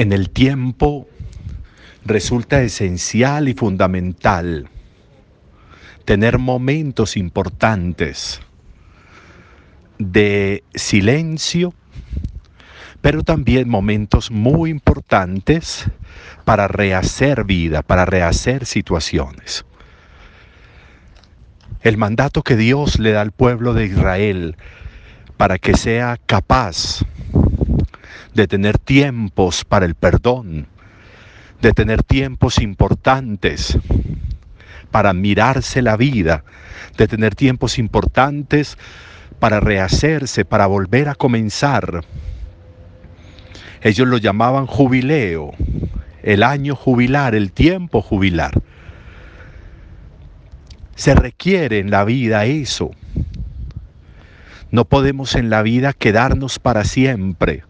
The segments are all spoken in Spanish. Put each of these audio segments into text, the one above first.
en el tiempo resulta esencial y fundamental tener momentos importantes de silencio, pero también momentos muy importantes para rehacer vida, para rehacer situaciones. El mandato que Dios le da al pueblo de Israel para que sea capaz de tener tiempos para el perdón, de tener tiempos importantes para mirarse la vida, de tener tiempos importantes para rehacerse, para volver a comenzar. Ellos lo llamaban jubileo, el año jubilar, el tiempo jubilar. Se requiere en la vida eso. No podemos en la vida quedarnos para siempre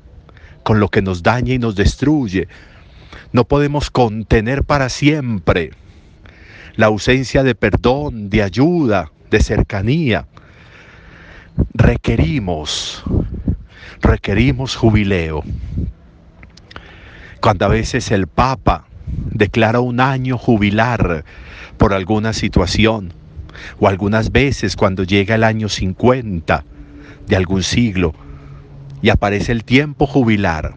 con lo que nos daña y nos destruye. No podemos contener para siempre la ausencia de perdón, de ayuda, de cercanía. Requerimos, requerimos jubileo. Cuando a veces el Papa declara un año jubilar por alguna situación, o algunas veces cuando llega el año 50 de algún siglo y aparece el tiempo jubilar,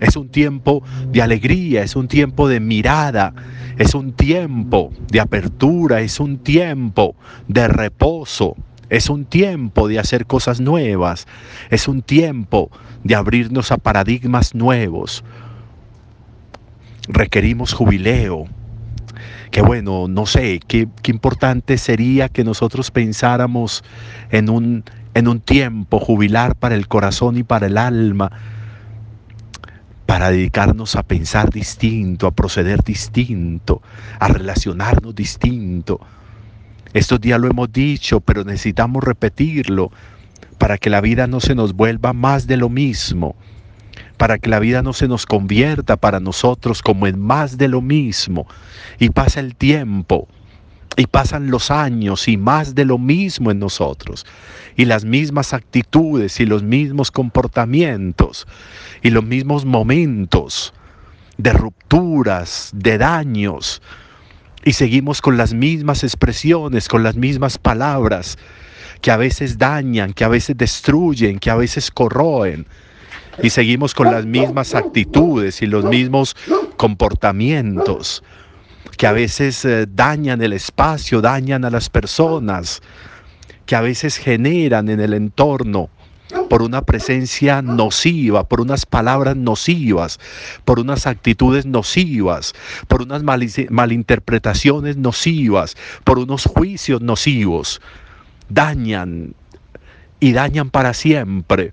es un tiempo de alegría, es un tiempo de mirada, es un tiempo de apertura, es un tiempo de reposo, es un tiempo de hacer cosas nuevas, es un tiempo de abrirnos a paradigmas nuevos, requerimos jubileo. Que bueno, no sé, qué, qué importante sería que nosotros pensáramos en un, en un tiempo jubilar para el corazón y para el alma, para dedicarnos a pensar distinto, a proceder distinto, a relacionarnos distinto. Estos días lo hemos dicho, pero necesitamos repetirlo para que la vida no se nos vuelva más de lo mismo para que la vida no se nos convierta para nosotros como en más de lo mismo. Y pasa el tiempo, y pasan los años y más de lo mismo en nosotros. Y las mismas actitudes y los mismos comportamientos y los mismos momentos de rupturas, de daños. Y seguimos con las mismas expresiones, con las mismas palabras que a veces dañan, que a veces destruyen, que a veces corroen y seguimos con las mismas actitudes y los mismos comportamientos que a veces eh, dañan el espacio, dañan a las personas, que a veces generan en el entorno por una presencia nociva, por unas palabras nocivas, por unas actitudes nocivas, por unas malinterpretaciones nocivas, por unos juicios nocivos. Dañan y dañan para siempre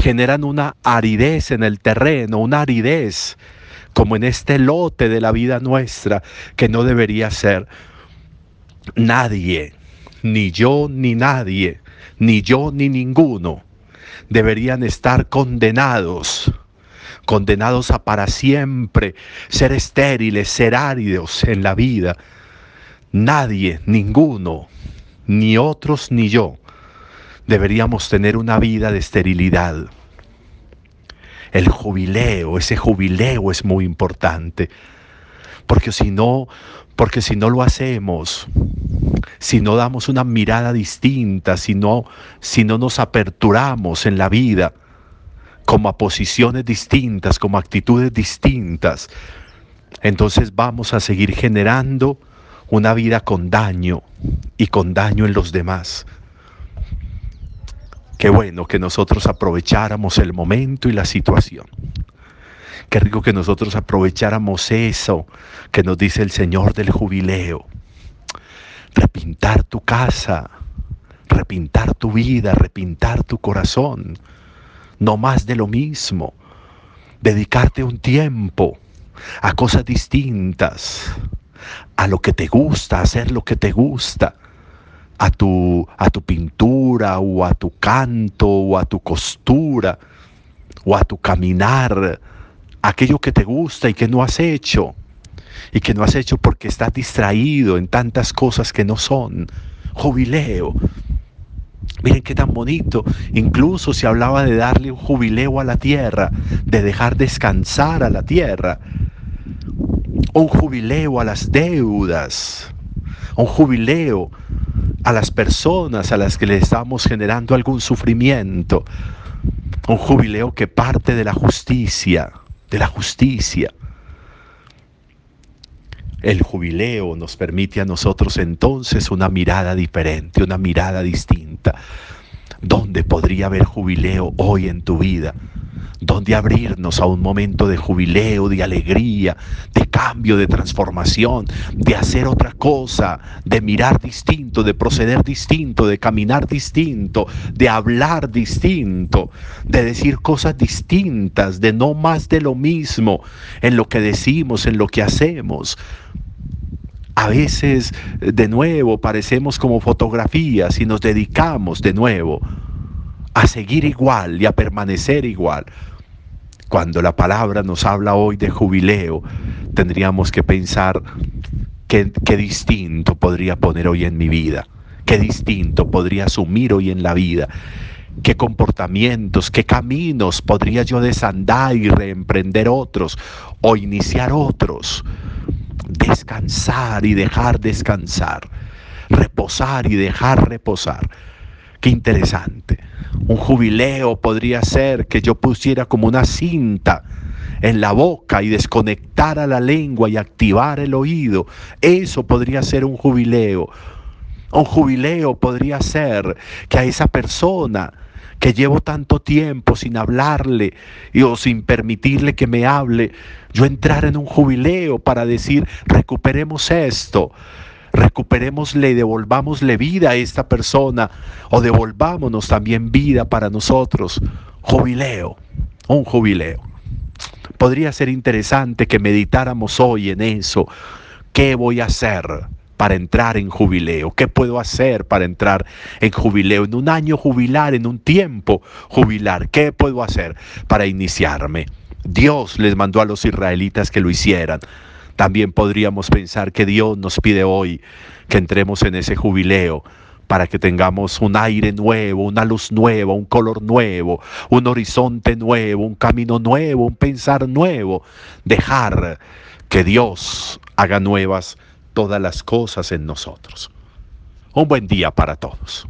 generan una aridez en el terreno, una aridez como en este lote de la vida nuestra que no debería ser. Nadie, ni yo ni nadie, ni yo ni ninguno, deberían estar condenados, condenados a para siempre ser estériles, ser áridos en la vida. Nadie, ninguno, ni otros ni yo, deberíamos tener una vida de esterilidad. El jubileo, ese jubileo es muy importante, porque si no, porque si no lo hacemos, si no damos una mirada distinta, si no, si no nos aperturamos en la vida como a posiciones distintas, como actitudes distintas, entonces vamos a seguir generando una vida con daño y con daño en los demás. Qué bueno que nosotros aprovecháramos el momento y la situación. Qué rico que nosotros aprovecháramos eso que nos dice el Señor del jubileo. Repintar tu casa, repintar tu vida, repintar tu corazón. No más de lo mismo. Dedicarte un tiempo a cosas distintas, a lo que te gusta, hacer lo que te gusta a tu, a tu pintura o a tu canto o a tu costura o a tu caminar, aquello que te gusta y que no has hecho y que no has hecho porque estás distraído en tantas cosas que no son. Jubileo. Miren qué tan bonito. Incluso se hablaba de darle un jubileo a la tierra, de dejar descansar a la tierra. Un jubileo a las deudas. Un jubileo a las personas a las que le estamos generando algún sufrimiento. Un jubileo que parte de la justicia, de la justicia. El jubileo nos permite a nosotros entonces una mirada diferente, una mirada distinta. ¿Dónde podría haber jubileo hoy en tu vida? ¿Dónde abrirnos a un momento de jubileo, de alegría, de cambio, de transformación, de hacer otra cosa, de mirar distinto, de proceder distinto, de caminar distinto, de hablar distinto, de decir cosas distintas, de no más de lo mismo en lo que decimos, en lo que hacemos? A veces, de nuevo, parecemos como fotografías y nos dedicamos de nuevo a seguir igual y a permanecer igual. Cuando la palabra nos habla hoy de jubileo, tendríamos que pensar qué, qué distinto podría poner hoy en mi vida, qué distinto podría asumir hoy en la vida qué comportamientos, qué caminos podría yo desandar y reemprender otros o iniciar otros descansar y dejar descansar, reposar y dejar reposar. Qué interesante. Un jubileo podría ser que yo pusiera como una cinta en la boca y desconectara la lengua y activar el oído. Eso podría ser un jubileo. Un jubileo podría ser que a esa persona que llevo tanto tiempo sin hablarle y, o sin permitirle que me hable, yo entrar en un jubileo para decir, recuperemos esto, recuperémosle devolvámosle vida a esta persona o devolvámonos también vida para nosotros. Jubileo, un jubileo. Podría ser interesante que meditáramos hoy en eso. ¿Qué voy a hacer? Para entrar en jubileo? ¿Qué puedo hacer para entrar en jubileo? En un año jubilar, en un tiempo jubilar, ¿qué puedo hacer para iniciarme? Dios les mandó a los israelitas que lo hicieran. También podríamos pensar que Dios nos pide hoy que entremos en ese jubileo para que tengamos un aire nuevo, una luz nueva, un color nuevo, un horizonte nuevo, un camino nuevo, un pensar nuevo. Dejar que Dios haga nuevas todas las cosas en nosotros. Un buen día para todos.